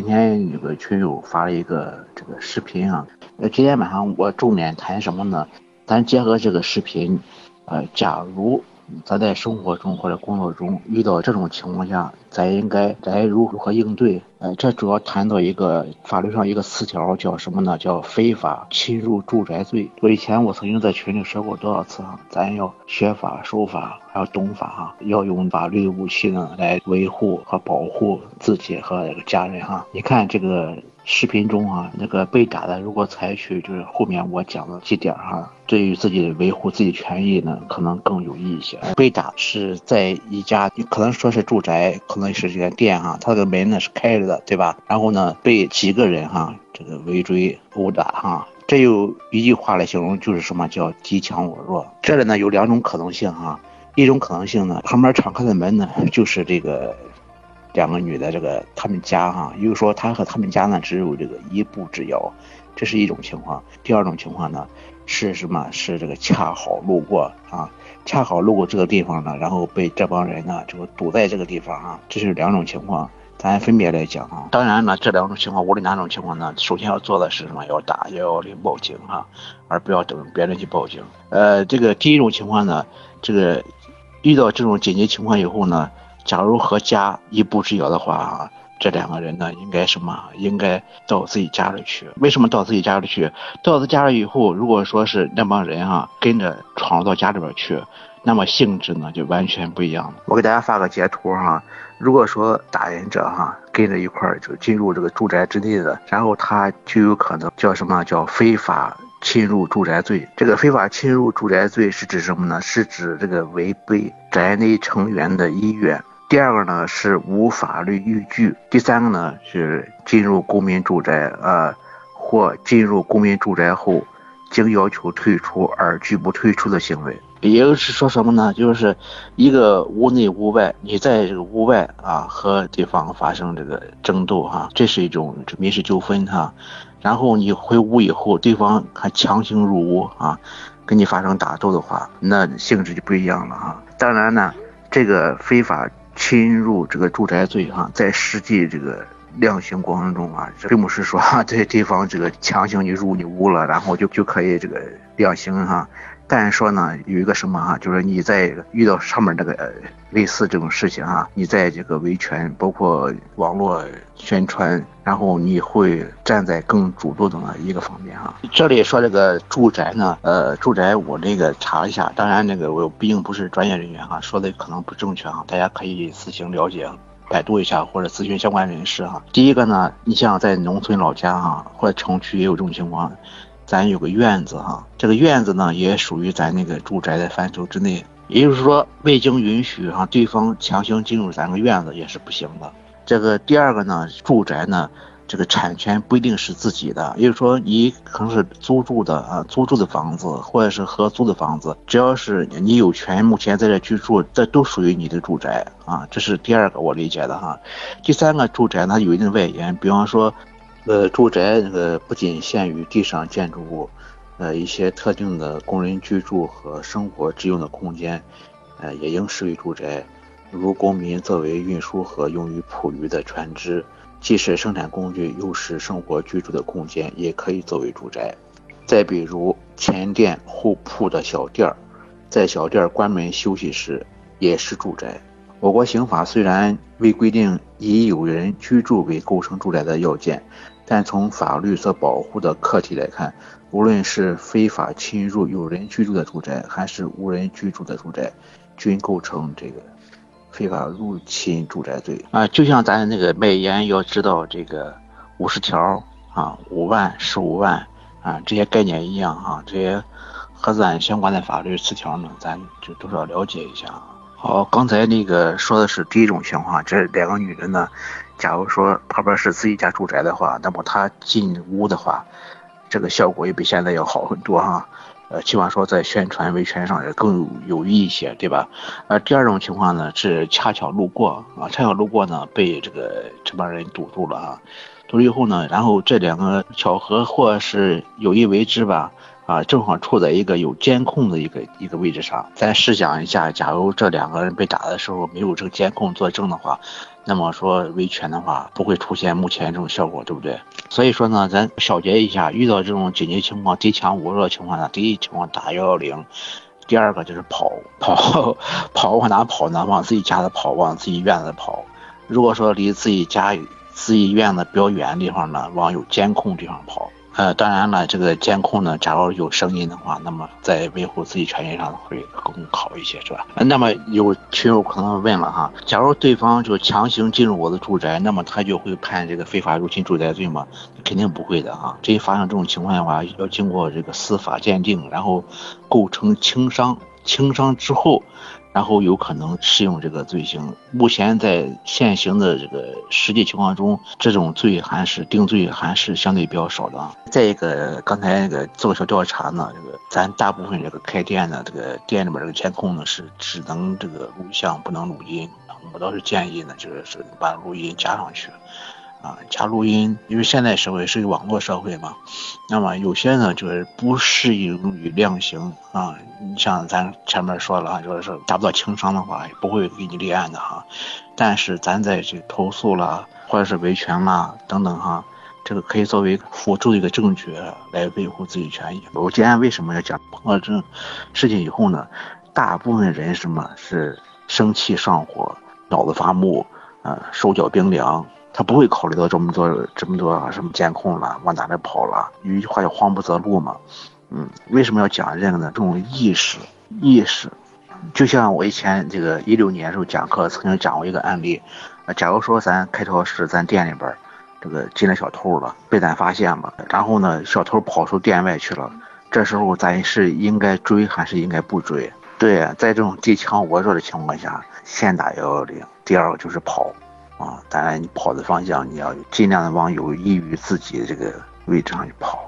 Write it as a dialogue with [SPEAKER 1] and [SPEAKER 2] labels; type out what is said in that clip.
[SPEAKER 1] 今天有个群友发了一个这个视频啊，呃，今天晚上我重点谈什么呢？咱结合这个视频，呃，假如。咱在生活中或者工作中遇到这种情况下，咱应该咱如何应对？呃，这主要谈到一个法律上一个词条，叫什么呢？叫非法侵入住宅罪。我以前我曾经在群里说过多少次啊，咱要学法、守法，还要懂法哈，要用法律武器呢来维护和保护自己和家人哈。你看这个。视频中啊，那个被打的，如果采取就是后面我讲的几点哈，对于自己维护自己权益呢，可能更有益一些。被打是在一家，可能说是住宅，可能是这个店哈，他的门呢是开着的，对吧？然后呢，被几个人哈这个围追殴打哈，这有一句话来形容，就是什么叫敌强我弱。这里呢有两种可能性哈，一种可能性呢，旁边敞开的门呢就是这个。两个女的，这个他们家哈，又说他和他们家呢只有这个一步之遥，这是一种情况。第二种情况呢是什么？是这个恰好路过啊，恰好路过这个地方呢，然后被这帮人呢就堵在这个地方啊，这是两种情况，咱分别来讲啊。当然呢，这两种情况，无论哪种情况呢，首先要做的是什么？要打幺幺零报警哈，而不要等别人去报警。呃，这个第一种情况呢，这个遇到这种紧急情况以后呢。假如和家一步之遥的话，这两个人呢，应该什么？应该到自己家里去。为什么到自己家里去？到自己家里以后，如果说是那帮人啊跟着闯入到家里边去，那么性质呢就完全不一样了。我给大家发个截图哈。如果说打人者哈跟着一块儿就进入这个住宅之内的，然后他就有可能叫什么叫非法侵入住宅罪。这个非法侵入住宅罪是指什么呢？是指这个违背宅内成员的意愿。第二个呢是无法律依据，第三个呢是进入公民住宅，呃，或进入公民住宅后，经要求退出而拒不退出的行为。也就是说什么呢？就是一个屋内屋外，你在这个屋外啊和对方发生这个争斗哈，这是一种民事纠纷哈。然后你回屋以后，对方还强行入屋啊，跟你发生打斗的话，那性质就不一样了哈。当然呢，这个非法。侵入这个住宅罪哈，在实际这个量刑过程中啊，并不是说对对方这个强行你入你屋了，然后就就可以这个量刑哈。但是说呢，有一个什么哈，就是你在遇到上面这个类似这种事情啊，你在这个维权，包括网络宣传，然后你会站在更主动的一个方面哈。这里说这个住宅呢，呃，住宅我那个查了一下，当然那个我毕竟不是专业人员哈，说的可能不正确哈，大家可以自行了解，百度一下或者咨询相关人士哈。第一个呢，你像在农村老家哈，或者城区也有这种情况。咱有个院子哈，这个院子呢也属于咱那个住宅的范畴之内，也就是说未经允许哈，对方强行进入咱个院子也是不行的。这个第二个呢，住宅呢，这个产权不一定是自己的，也就是说你可能是租住的啊，租住的房子或者是合租的房子，只要是你有权目前在这居住，这都属于你的住宅啊，这是第二个我理解的哈。第三个住宅它有一定外延，比方说。呃，住宅那个不仅限于地上建筑物，呃，一些特定的工人居住和生活之用的空间，呃，也应视为住宅。如公民作为运输和用于捕鱼的船只，既是生产工具又是生活居住的空间，也可以作为住宅。再比如前店后铺的小店儿，在小店关门休息时，也是住宅。我国刑法虽然未规定以有人居住为构成住宅的要件。但从法律所保护的客体来看，无论是非法侵入有人居住的住宅，还是无人居住的住宅，均构成这个非法入侵住宅罪啊。就像咱那个卖烟要知道这个五十条啊、五万、十五万啊这些概念一样啊，这些和咱相关的法律词条呢，咱就多少了解一下。好，刚才那个说的是第一种情况，这两个女的呢。假如说旁边是自己家住宅的话，那么她进屋的话，这个效果也比现在要好很多哈。呃，起码说在宣传维权上也更有有益一些，对吧？呃，第二种情况呢是恰巧路过啊，恰巧路过呢被这个这帮人堵住了啊。堵了以后呢，然后这两个巧合或是有意为之吧，啊，正好处在一个有监控的一个一个位置上。咱试想一下，假如这两个人被打的时候没有这个监控作证的话，那么说维权的话不会出现目前这种效果，对不对？所以说呢，咱小结一下，遇到这种紧急情况、敌强我弱的情况下，第一情况打幺幺零。第二个就是跑跑跑往哪跑呢？往自己家的跑，往自己院子跑。如果说离自己家、自己院子比较远的地方呢，往有监控地方跑。呃，当然了，这个监控呢，假如有声音的话，那么在维护自己权益上会更好一些，是吧？那么有群友可能问了哈，假如对方就强行进入我的住宅，那么他就会判这个非法入侵住宅罪吗？肯定不会的啊！这一发生这种情况的话，要经过这个司法鉴定，然后构成轻伤，轻伤之后。然后有可能适用这个罪行。目前在现行的这个实际情况中，这种罪还是定罪还是相对比较少的。再一个，刚才那个做个小调查呢，这个咱大部分这个开店的这个店里面这个监控呢是只能这个录像不能录音。我倒是建议呢，就是把录音加上去。啊，加录音，因为现在社会是一个网络社会嘛，那么有些呢就是不适应于量刑啊。你像咱前面说了，就是达不到轻伤的话，也不会给你立案的哈。但是咱在这投诉了，或者是维权啦等等哈，这个可以作为辅助的一个证据来维护自己权益。我今天为什么要讲碰到这事情以后呢？大部分人什么是生气上火，脑子发木，啊，手脚冰凉。他不会考虑到这么多这么多什么监控了，往哪里跑了？有一句话叫“慌不择路”嘛。嗯，为什么要讲这个呢？这种意识，意识，就像我以前这个一六年时候讲课曾经讲过一个案例。假如说咱开超市，咱店里边这个进来小偷了，被咱发现了，然后呢，小偷跑出店外去了，这时候咱是应该追还是应该不追？对，在这种敌强我弱的情况下，先打幺幺零。第二个就是跑。啊，当然，你跑的方向你要尽量的往有益于自己的这个位置上去跑。